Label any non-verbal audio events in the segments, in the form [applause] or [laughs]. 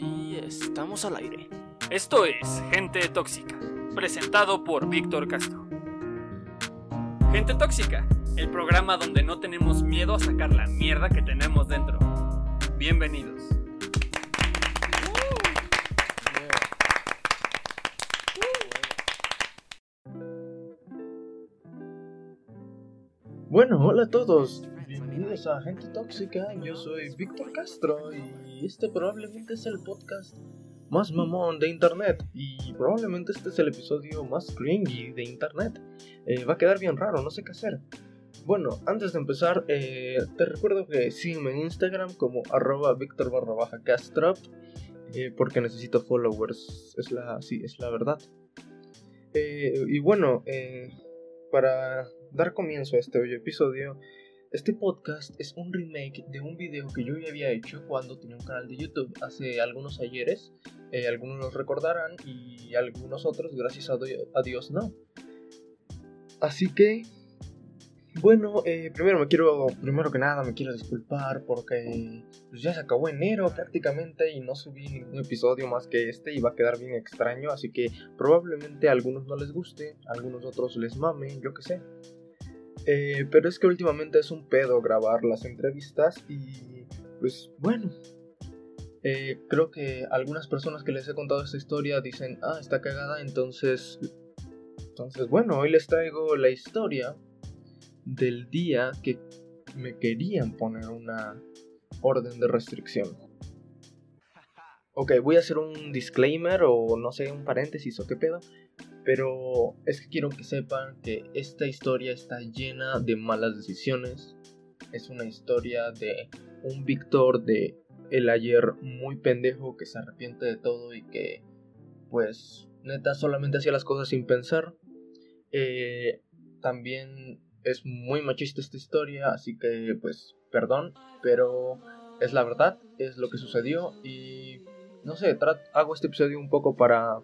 Y estamos al aire. Esto es Gente Tóxica, presentado por Víctor Castro. Gente Tóxica, el programa donde no tenemos miedo a sacar la mierda que tenemos dentro. Bienvenidos. Bueno, hola a todos. Bienvenidos a Gente Tóxica. Yo soy Víctor Castro y este probablemente es el podcast más mamón de internet y probablemente este es el episodio más cringy de internet. Eh, va a quedar bien raro, no sé qué hacer. Bueno, antes de empezar, eh, te recuerdo que sígueme en Instagram como arroba Víctor barra baja Castro eh, porque necesito followers, es la, sí, es la verdad. y bueno, para dar comienzo a este hoy episodio, este podcast es un remake de un video que yo ya había hecho cuando tenía un canal de YouTube hace algunos ayeres. Eh, algunos los recordarán y algunos otros, gracias a, Dios, no. Así que, bueno, eh, primero me quiero, primero que nada me quiero disculpar porque pues ya se acabó enero prácticamente y no subí ningún episodio más que este y va a quedar bien extraño, así que probablemente a algunos no les guste, a algunos otros les mame, yo qué sé. Eh, pero es que últimamente es un pedo grabar las entrevistas y pues bueno. Eh, creo que algunas personas que les he contado esta historia dicen, ah, está cagada, entonces... Entonces bueno, hoy les traigo la historia del día que me querían poner una orden de restricción. Ok, voy a hacer un disclaimer o no sé, un paréntesis o qué pedo. Pero es que quiero que sepan que esta historia está llena de malas decisiones. Es una historia de un Víctor de el ayer muy pendejo que se arrepiente de todo y que pues neta solamente hacía las cosas sin pensar. Eh, también es muy machista esta historia, así que pues perdón, pero es la verdad, es lo que sucedió y no sé, hago este episodio un poco para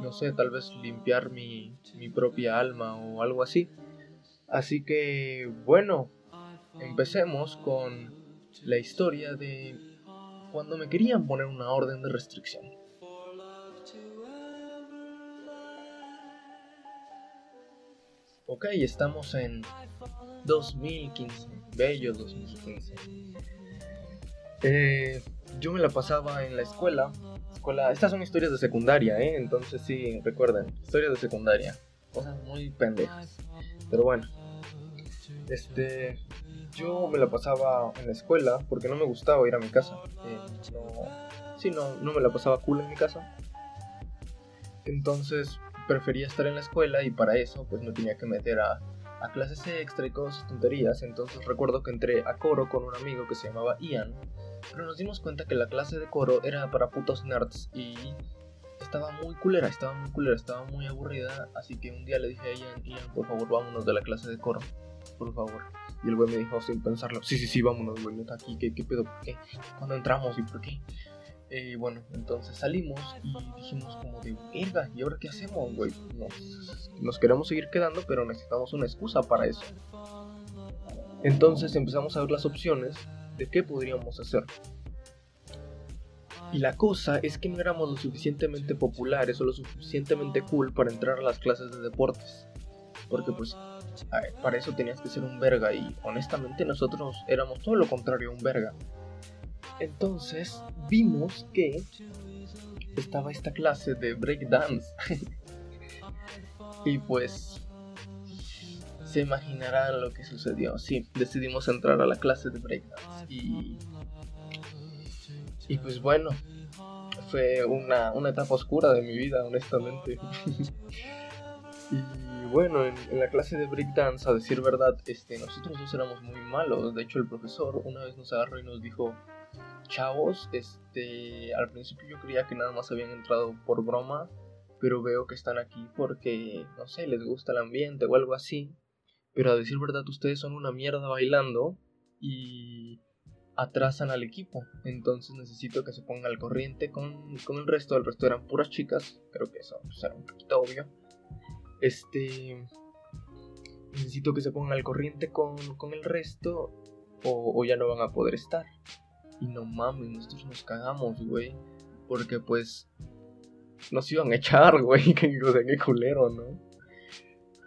no sé, tal vez limpiar mi, mi propia alma o algo así. Así que, bueno, empecemos con la historia de cuando me querían poner una orden de restricción. Ok, estamos en 2015, bello 2015. Eh, yo me la pasaba en la escuela estas son historias de secundaria, ¿eh? Entonces sí, recuerden, historias de secundaria. Cosas muy pendejas. Pero bueno. Este. Yo me la pasaba en la escuela porque no me gustaba ir a mi casa. Eh, no, sí, no, no me la pasaba cool en mi casa. Entonces prefería estar en la escuela y para eso pues me tenía que meter a, a clases extra y cosas tonterías. Entonces recuerdo que entré a coro con un amigo que se llamaba Ian pero nos dimos cuenta que la clase de coro era para putos nerds y estaba muy culera, estaba muy culera, estaba muy aburrida. Así que un día le dije a Ian, Ian, por favor, vámonos de la clase de coro, por favor. Y el güey me dijo sin pensarlo, sí, sí, sí, vámonos, güey, está aquí, ¿qué, qué pedo? ¿Por qué? ¿Cuándo entramos y por qué? Eh, bueno, entonces salimos y dijimos como de, verga, ¿y ahora qué hacemos, güey? Nos, nos queremos seguir quedando, pero necesitamos una excusa para eso. Entonces empezamos a ver las opciones de qué podríamos hacer. Y la cosa es que no éramos lo suficientemente populares o lo suficientemente cool para entrar a las clases de deportes. Porque pues para eso tenías que ser un verga y honestamente nosotros éramos todo lo contrario a un verga. Entonces vimos que estaba esta clase de breakdance. [laughs] y pues se imaginarán lo que sucedió. Sí, decidimos entrar a la clase de breakdance y. Y pues bueno, fue una, etapa oscura de mi vida, honestamente. [laughs] y bueno, en, la clase de breakdance, a decir verdad, este, nosotros dos éramos muy malos. De hecho, el profesor una vez nos agarró y nos dijo: Chavos, este, al principio yo creía que nada más habían entrado por broma, pero veo que están aquí porque, no sé, les gusta el ambiente o algo así. Pero a decir verdad, ustedes son una mierda bailando y atrasan al equipo. Entonces necesito que se pongan al corriente con, el resto. El resto eran puras chicas. Creo que eso pues, era un poquito obvio. Este. Necesito que se pongan al corriente con, el resto. O, o, ya no van a poder estar. Y no mames, nosotros nos cagamos, güey. Porque pues nos iban a echar, [laughs] güey, que o sea, qué culero, ¿no?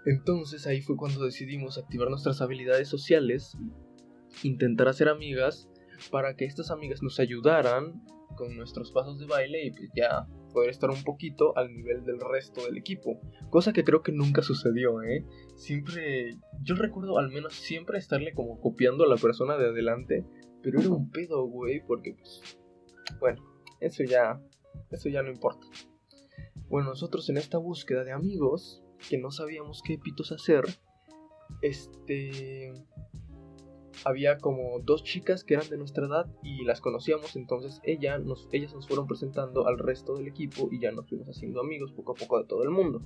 Entonces ahí fue cuando decidimos activar nuestras habilidades sociales, intentar hacer amigas para que estas amigas nos ayudaran con nuestros pasos de baile y pues ya poder estar un poquito al nivel del resto del equipo. Cosa que creo que nunca sucedió, ¿eh? Siempre, yo recuerdo al menos siempre estarle como copiando a la persona de adelante, pero era un pedo, güey, porque pues, bueno, eso ya, eso ya no importa. Bueno, nosotros en esta búsqueda de amigos, que no sabíamos qué pitos hacer, este había como dos chicas que eran de nuestra edad y las conocíamos, entonces ella nos, ellas nos fueron presentando al resto del equipo y ya nos fuimos haciendo amigos poco a poco de todo el mundo.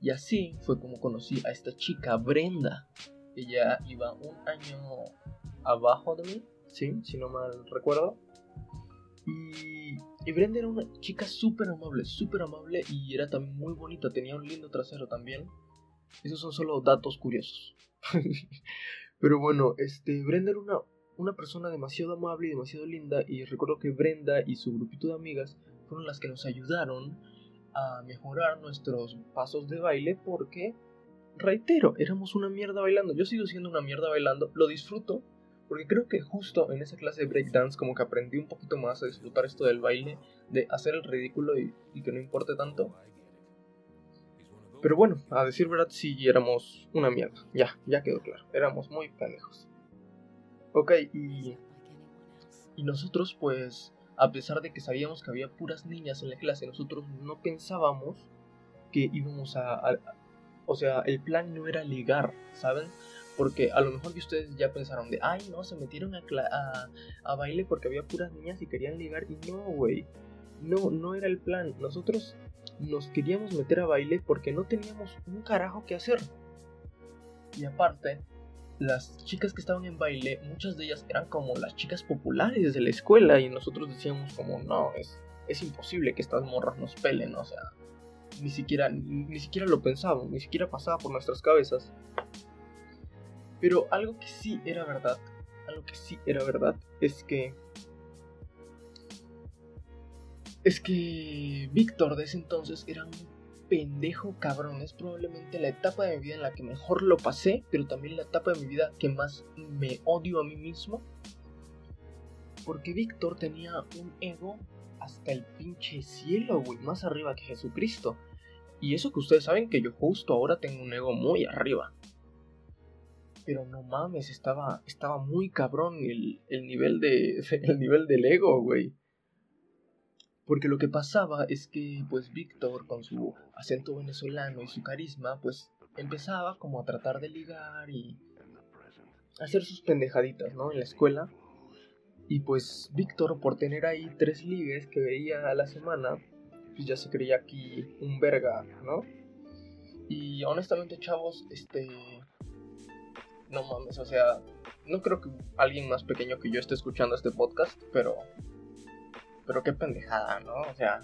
Y así fue como conocí a esta chica, Brenda. Ella iba un año abajo de mí, ¿sí? si no mal recuerdo. Y, y Brenda era una chica súper amable, súper amable y era también muy bonita, tenía un lindo trasero también. Esos son solo datos curiosos. [laughs] Pero bueno, este, Brenda era una, una persona demasiado amable y demasiado linda y recuerdo que Brenda y su grupito de amigas fueron las que nos ayudaron a mejorar nuestros pasos de baile porque, reitero, éramos una mierda bailando. Yo sigo siendo una mierda bailando, lo disfruto porque creo que justo en esa clase de breakdance como que aprendí un poquito más a disfrutar esto del baile, de hacer el ridículo y, que no importe tanto. Pero bueno, a decir verdad, sí éramos una mierda. Ya, ya quedó claro. Éramos muy pendejos. Ok, y. Y nosotros, pues, a pesar de que sabíamos que había puras niñas en la clase, nosotros no pensábamos que íbamos a. o sea, el plan no era ligar, ¿saben? Porque a lo mejor que ustedes ya pensaron de, ay, no, se metieron a, baile porque había puras niñas y querían ligar. Y no, güey. No, no era el plan. Nosotros nos queríamos meter a baile porque no teníamos un carajo que hacer. Y aparte, las chicas que estaban en baile, muchas de ellas eran como las chicas populares de la escuela y nosotros decíamos como, no, es, es imposible que estas morras nos pelen, o sea, ni siquiera, ni siquiera lo pensábamos, ni siquiera pasaba por nuestras cabezas. Pero algo que sí era verdad, algo que sí era verdad, es que es que Víctor de ese entonces era un pendejo cabrón. Es probablemente la etapa de mi vida en la que mejor lo pasé, pero también la etapa de mi vida que más me odio a mí mismo. Porque Víctor tenía un ego hasta el pinche cielo, güey, más arriba que Jesucristo. Y eso que ustedes saben que yo justo ahora tengo un ego muy arriba. Pero no mames, estaba, estaba muy cabrón el, el nivel de, [laughs] el nivel del ego, güey. Porque lo que pasaba es que pues Víctor con su acento venezolano y su carisma pues empezaba como a tratar de ligar y hacer sus pendejaditas, ¿no? En la escuela. Y pues Víctor por tener ahí tres ligues que veía a la semana, pues ya se creía aquí un verga, ¿no? Y honestamente, chavos, este... No mames, o sea, no creo que alguien más pequeño que yo esté escuchando este podcast, pero pero qué pendejada, ¿no? O sea,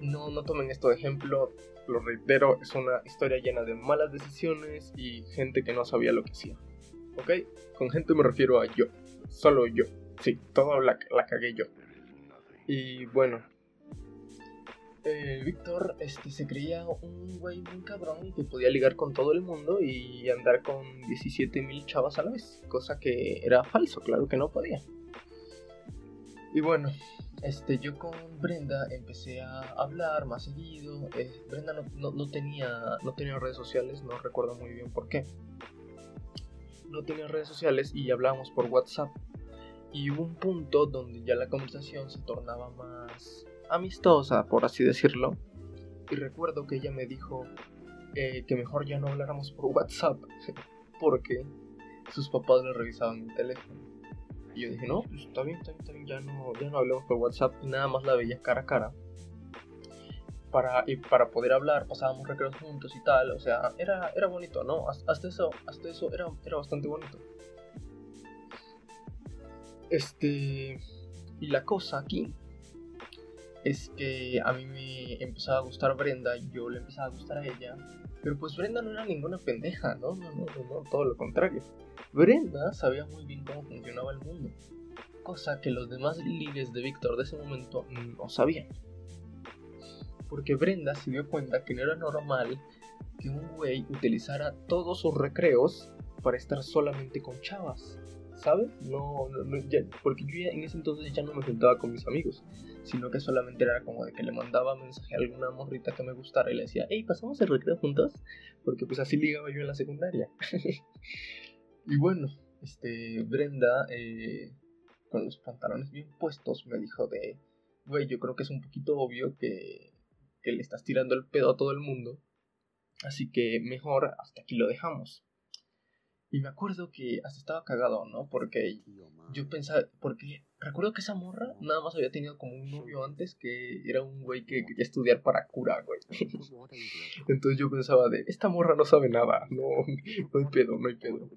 no, no tomen esto de ejemplo, lo reitero, es una historia llena de malas decisiones y gente que no sabía lo que hacía. ¿Ok? Con gente me refiero a yo, solo yo. Sí, todo la, la cagué yo. Y bueno, eh, Víctor este, se creía un güey muy cabrón que podía ligar con todo el mundo y andar con 17 mil chavas a la vez, cosa que era falso, claro que no podía. Y bueno, este, yo con Brenda empecé a hablar más seguido. Eh, Brenda no, no, tenía, no tenía redes sociales, no recuerdo muy bien por qué. No tenía redes sociales y hablábamos por WhatsApp. Y hubo un punto donde ya la conversación se tornaba más amistosa, por así decirlo. Y recuerdo que ella me dijo eh, que mejor ya no habláramos por WhatsApp [laughs] porque sus papás le revisaban el teléfono. Y yo dije, no, pues está bien, está bien, está bien, ya no, ya no hablemos por WhatsApp y nada más la veía cara a cara. Para, para poder hablar, pasábamos recreos juntos y tal, o sea, era, era bonito, ¿no? Hasta eso, hasta eso era, era bastante bonito. Este. Y la cosa aquí es que a mí me empezaba a gustar Brenda yo le empezaba a gustar a ella. Pero pues Brenda no era ninguna pendeja, ¿no? No, no, no, no todo lo contrario. Brenda sabía muy bien cómo funcionaba el mundo. cosa que los demás ligues de Víctor de ese momento no sabían. Porque Brenda se dio cuenta que no era normal que un güey utilizara todos sus recreos para estar solamente con chavas. ¿Sabes? No, no, porque yo ya en ese entonces ya no me juntaba con mis amigos, sino que solamente era como de que le mandaba mensaje a alguna morrita que me gustara y le decía, hey, pasamos el recreo juntos, porque pues así ligaba yo en la secundaria. [laughs] y bueno, este, Brenda, eh, con los pantalones bien puestos, me dijo de, güey, yo creo que es un poquito obvio que, que le estás tirando el pedo a todo el mundo, así que mejor hasta aquí lo dejamos. Y me acuerdo que hasta estaba cagado, ¿no? Porque yo pensaba, porque recuerdo que esa morra nada más había tenido como un novio antes que era un güey que quería estudiar para cura, güey. [laughs] Entonces yo pensaba de, esta morra no sabe nada, no, no hay pedo, no hay pedo.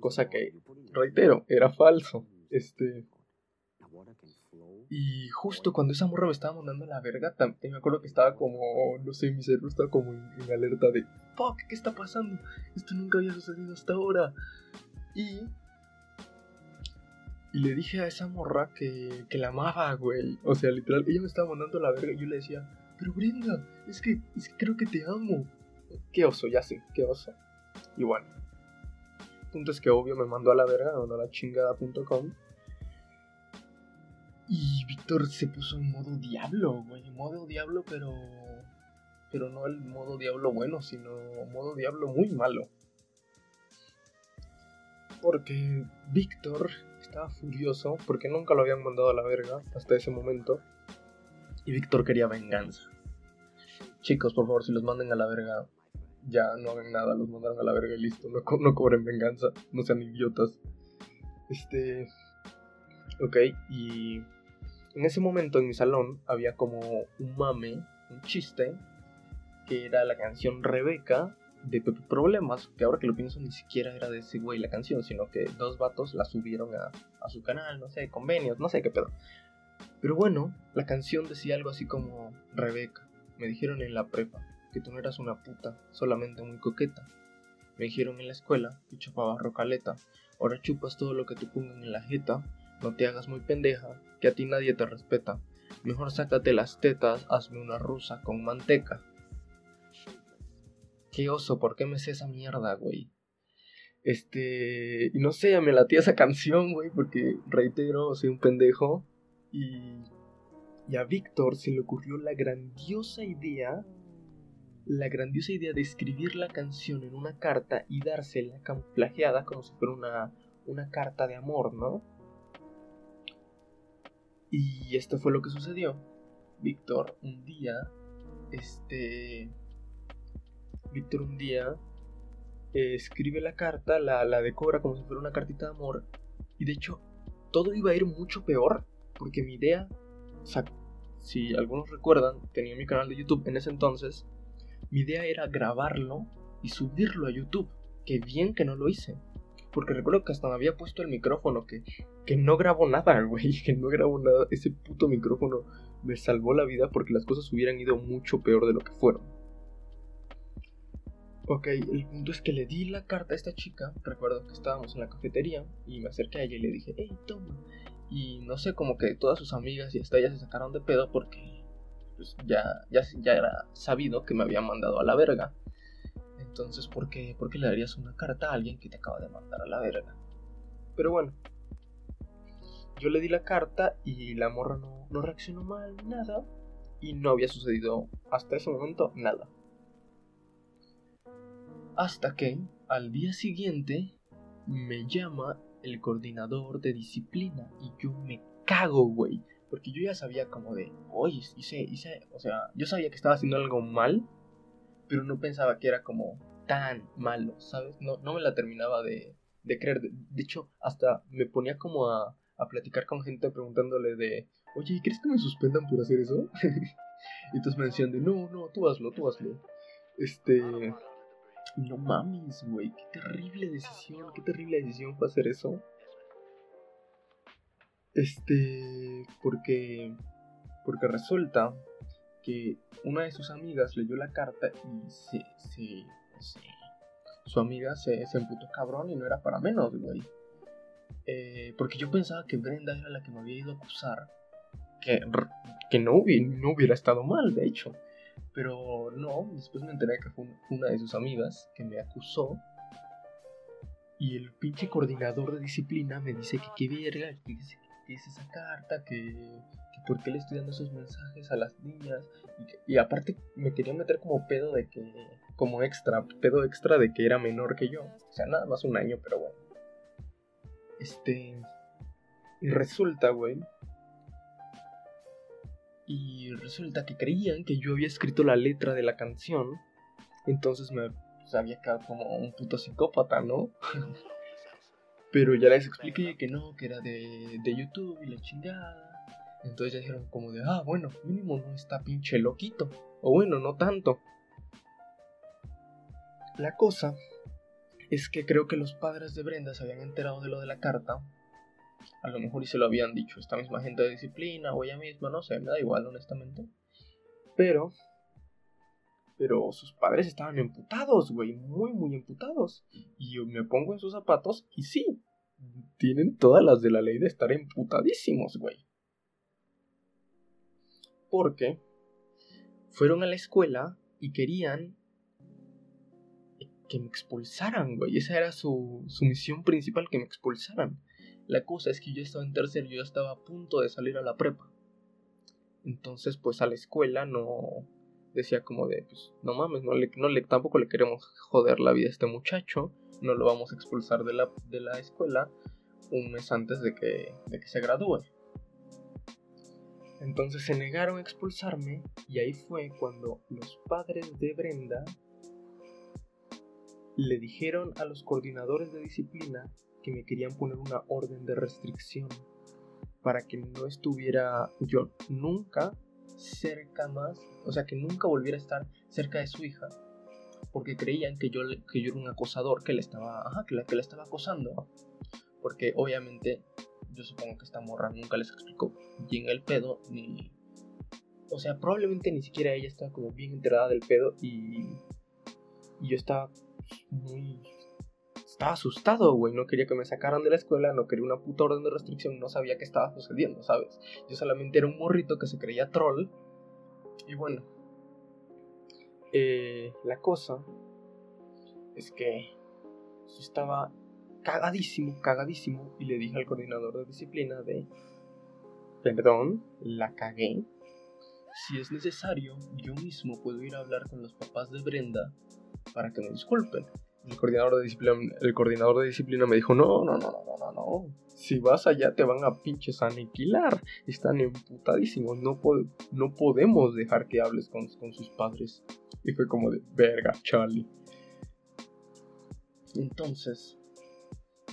Cosa que, reitero, era falso. Este, y justo cuando esa morra me estaba mandando la verga, también me acuerdo que estaba como, no sé, mi cerebro estaba como en, alerta de, fuck, ¿qué está pasando? Esto nunca había sucedido hasta ahora. Y... Y le dije a esa morra que, que la amaba, güey. O sea, literal, ella me estaba mandando la verga y yo le decía, pero Brenda, es que, es que creo que te amo. Qué oso, ya sé, qué oso. Y bueno. Punto es que obvio me mandó a la verga, no a la chingada.com. Y Víctor se puso en modo diablo, güey. Modo diablo, pero. Pero no el modo diablo bueno, sino modo diablo muy malo. Porque Víctor furioso porque nunca lo habían mandado a la verga hasta ese momento. Y Víctor quería venganza. Chicos, por favor, si los manden a la verga, ya no hagan nada, los mandaron a la verga y listo. No, no cobren venganza, no sean idiotas. Este. Ok, y en ese momento en mi salón había como un mame, un chiste, que era la canción Rebeca de Pepe Problemas, que ahora que lo pienso ni siquiera era de ese güey la canción, sino que dos vatos la subieron a, a su canal, no sé, convenios, no sé qué pedo. Pero bueno, la canción decía algo así como Rebeca, me dijeron en la prepa que tú no eras una puta, solamente muy coqueta. Me dijeron en la escuela que chupabas rocaleta, ahora chupas todo lo que te pongan en la jeta no te hagas muy pendeja, que a ti nadie te respeta. Mejor sácate las tetas, hazme una rusa con manteca. Qué oso, ¿por qué me sé esa mierda, güey? Este. Y no sé, me latía esa canción, güey, porque reitero, soy un pendejo. Y. Y a Víctor se le ocurrió la grandiosa idea. La grandiosa idea de escribir la canción en una carta y dársela camuflajeada como si fuera una, una carta de amor, ¿no? Y esto fue lo que sucedió. Víctor un día, este... Víctor un día eh, escribe la carta, la, la decora como si fuera una cartita de amor. Y de hecho, todo iba a ir mucho peor. Porque mi idea, o sea, si algunos recuerdan, tenía mi canal de YouTube en ese entonces. Mi idea era grabarlo y subirlo a YouTube. Qué bien que no lo hice. Porque recuerdo que hasta me había puesto el micrófono, que, que no grabó nada, [laughs] güey. Que no grabó nada. Ese puto micrófono me salvó la vida porque las cosas hubieran ido mucho peor de lo que fueron. Ok, el punto es que le di la carta a esta chica. Recuerdo que estábamos en la cafetería y me acerqué a ella y le dije, hey, toma. Y no sé, como que todas sus amigas y hasta ellas se sacaron de pedo porque pues, ya, ya, ya era sabido que me habían mandado a la verga. Entonces, ¿por qué, ¿por qué le darías una carta a alguien que te acaba de mandar a la verga? Pero bueno, yo le di la carta y la morra no reaccionó mal, nada. Y no había sucedido hasta ese momento nada. Hasta que al día siguiente me llama el coordinador de disciplina y yo me cago, güey. Porque yo ya sabía como de, oye, hice, hice, o sea, yo sabía que estaba haciendo algo mal, pero no pensaba que era como tan malo, ¿sabes? No, no me la terminaba de, de creer. De, hecho, hasta me ponía como a, a platicar con gente preguntándole de, oye, ¿crees que me suspendan por hacer eso? [laughs] y entonces me decían de, no, no, tú hazlo, tú hazlo. Este... No mames, güey, qué terrible decisión, qué terrible decisión fue hacer eso. Este, porque, porque resulta que una de sus amigas leyó la carta y se, se, su amiga se, se emputó cabrón y no era para menos, güey. eh, porque yo pensaba que Brenda era la que me había ido a acusar. Que, que no, hubiera, no hubiera estado mal, de hecho. Pero no, después me enteré que fue una de sus amigas que me acusó. Y el pinche coordinador de disciplina me dice que qué verga, que, es esa carta, que, que por qué le estoy dando esos mensajes a las niñas. Y, y aparte me quería meter como pedo de que, como extra, pedo extra de que era menor que yo. O sea, nada más un año, pero bueno. Este. Y resulta, güey. Y resulta que creían que yo había escrito la letra de la canción. Entonces me pues, había quedado como un puto psicópata, ¿no? [laughs] Pero ya les expliqué que no, que era de, de YouTube y la chingada. Entonces ya dijeron como de, ah, bueno, mínimo no está pinche loquito. O bueno, no tanto. La cosa es que creo que los padres de Brenda se habían enterado de lo de la carta. A lo mejor y se lo habían dicho esta misma gente de disciplina o ella misma, no sé, me da igual honestamente. Pero... Pero sus padres estaban emputados, güey, muy, muy emputados. Y yo me pongo en sus zapatos y sí, tienen todas las de la ley de estar emputadísimos, güey. Porque fueron a la escuela y querían que me expulsaran, güey. Esa era su, su misión principal, que me expulsaran. La cosa es que yo estaba en tercero, yo estaba a punto de salir a la prepa. Entonces, pues a la escuela no decía como de, pues, no mames, no le, no le, tampoco le queremos joder la vida a este muchacho, no lo vamos a expulsar de la, de la escuela un mes antes de que, de que se gradúe. Entonces se negaron a expulsarme y ahí fue cuando los padres de Brenda le dijeron a los coordinadores de disciplina que me querían poner una orden de restricción para que no estuviera yo nunca cerca más, o sea, que nunca volviera a estar cerca de su hija, porque creían que yo, que yo era un acosador, que le estaba, que la, que le estaba acosando, porque obviamente yo supongo que esta morra nunca les explicó bien el pedo, ni, o sea, probablemente ni siquiera ella estaba como bien enterada del pedo y, y yo estaba muy... Estaba asustado, güey. No quería que me sacaran de la escuela, no quería una puta orden de restricción, no sabía qué estaba sucediendo, ¿sabes? Yo solamente era un morrito que se creía troll. Y bueno, eh, la cosa es que yo estaba cagadísimo, cagadísimo. Y le dije al coordinador de disciplina de... Perdón, la cagué. Si es necesario, yo mismo puedo ir a hablar con los papás de Brenda para que me disculpen. El coordinador de disciplina, el coordinador de disciplina me dijo, no, no, no, no, no, no, Si vas allá te van a pinches aniquilar. Están emputadísimos. No, no podemos dejar que hables con, con sus padres. Y fue como de, verga, Charlie. Entonces,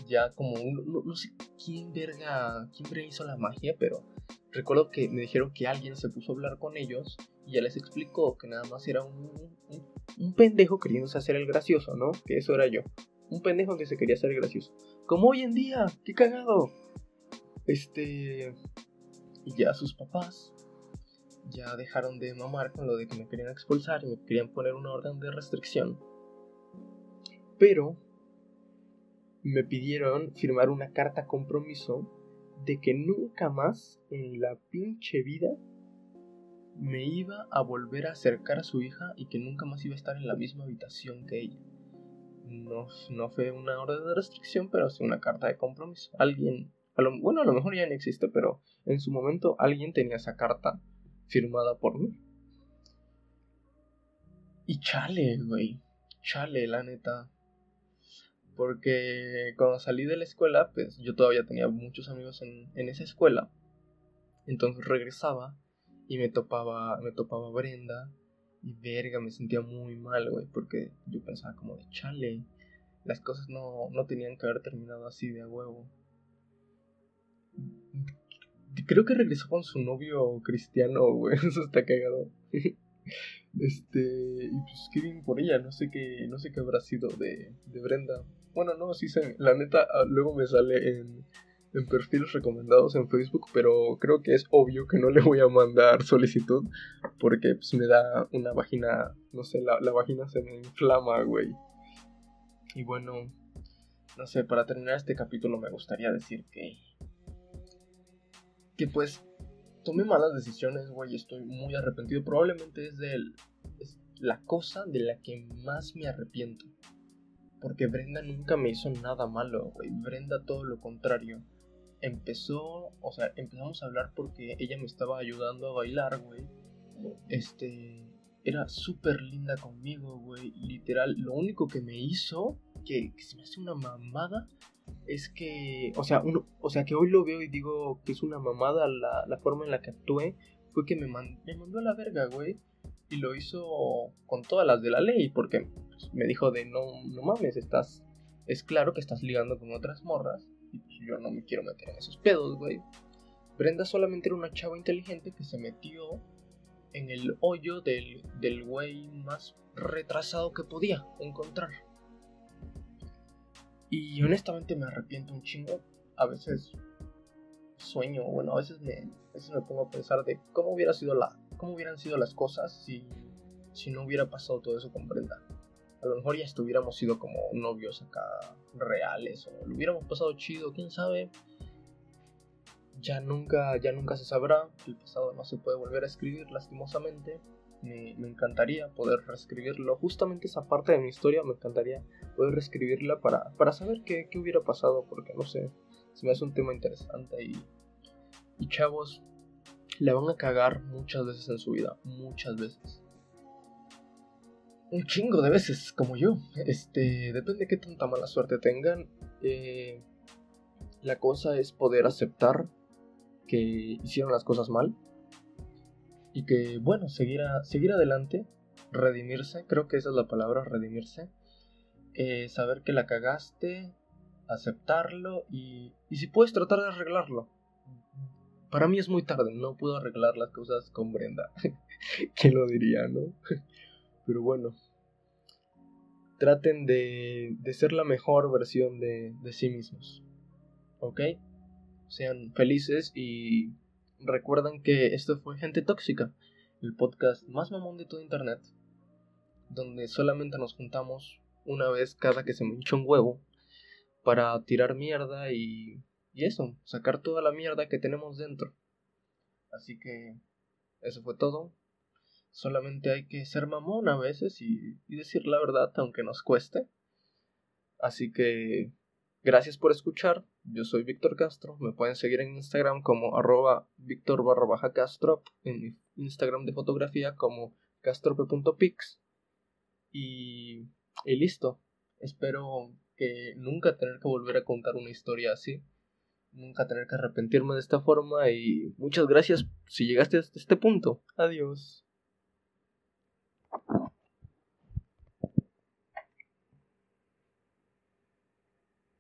ya como no, no, sé quién verga, quién verga hizo la magia, pero recuerdo que me dijeron que alguien se puso a hablar con ellos y ya les explicó que nada más era un, un, pendejo queriéndose hacer el gracioso, ¿no? Que eso era yo. Un pendejo que se quería hacer gracioso. Como hoy en día, qué cagado. Este... Y ya sus papás ya dejaron de mamar con lo de que me querían expulsar y me querían poner una orden de restricción. Pero me pidieron firmar una carta compromiso de que nunca más en la pinche vida me iba a volver a acercar a su hija y que nunca más iba a estar en la misma habitación que ella. No, fue una orden de restricción, pero sí una carta de compromiso. Alguien, a lo, bueno, a lo mejor ya no existe, pero en su momento alguien tenía esa carta firmada por mí. Y chale, güey. Chale, la neta. Porque cuando salí de la escuela, pues yo todavía tenía muchos amigos en, en esa escuela. Entonces regresaba y me topaba, me topaba Brenda. Y verga, me sentía muy mal, güey. Porque yo pensaba como de chale. Las cosas no, no tenían que haber terminado así de a huevo. Creo que regresó con su novio cristiano, [laughs] güey. Eso está cagado. Este, y pues qué bien por ella, no sé qué, no sé qué habrá sido de, de Brenda. Bueno, no, sí sé, la neta, ah, luego me sale en, en perfiles recomendados en Facebook, pero creo que es obvio que no le voy a mandar [laughs] solicitud porque pues, me da una vagina, no sé, la, la vagina se me inflama, güey. Y bueno, no sé, para terminar este capítulo me gustaría decir que... Que pues tomé malas decisiones, güey, estoy muy arrepentido. Probablemente es de es la cosa de la que más me arrepiento. Porque Brenda nunca me hizo nada malo, güey. Brenda todo lo contrario. Empezó, o sea, empezamos a hablar porque ella me estaba ayudando a bailar, güey. Este, era súper linda conmigo, güey. Literal, lo único que me hizo, que, se me hace una mamada, es que, o sea, uno, o sea, que hoy lo veo y digo que es una mamada la, la forma en la que actué, fue que me, me mandó a la verga, güey. Y lo hizo con todas las de la ley, porque pues, me dijo de no, no mames, estás, es claro que estás ligando con otras morras. Pues yo no me quiero meter en esos pedos, güey. Brenda solamente era una chava inteligente que se metió en el hoyo del, del güey más retrasado que podía encontrar. Y honestamente me arrepiento un chingo. A veces sueño, bueno, a veces me, a veces me pongo a pensar de cómo hubiera sido la, cómo hubieran sido las cosas si, si no hubiera pasado todo eso con Brenda. A lo mejor ya estuviéramos sido como novios acá reales o lo hubiéramos pasado chido, quién sabe. Ya nunca, ya nunca se sabrá. El pasado no se puede volver a escribir, lastimosamente. Me, encantaría poder reescribirlo. Justamente esa parte de mi historia me encantaría poder reescribirla para, para saber qué, qué hubiera pasado, porque no sé, se me hace un tema interesante y, y chavos, le van a cagar muchas veces en su vida, muchas veces. Un chingo de veces, como yo. Este, depende de qué tanta mala suerte tengan. Eh, la cosa es poder aceptar que hicieron las cosas mal. Y que, bueno, seguir, seguir adelante, redimirse, creo que esa es la palabra, redimirse. Eh, saber que la cagaste, aceptarlo y, y si puedes tratar de arreglarlo. Para mí es muy tarde, no puedo arreglar las cosas con Brenda. [laughs] ¿Quién lo diría, no? Pero bueno, traten de, de ser la mejor versión de, de sí mismos. ¿Ok? Sean felices y recuerden que esto fue Gente Tóxica, el podcast más mamón de todo Internet, donde solamente nos juntamos una vez cada que se me hincha un huevo para tirar mierda y y eso, sacar toda la mierda que tenemos dentro. Así que eso fue todo. Solamente hay que ser mamón a veces y, decir la verdad aunque nos cueste. Así que gracias por escuchar. Yo soy Víctor Castro. Me pueden seguir en Instagram como arroba Víctor barra baja Castro. En mi Instagram de fotografía como castrope.pix. Y, y listo. Espero que nunca tener que volver a contar una historia así nunca tener que arrepentirme de esta forma y muchas gracias si llegaste hasta este punto. Adiós.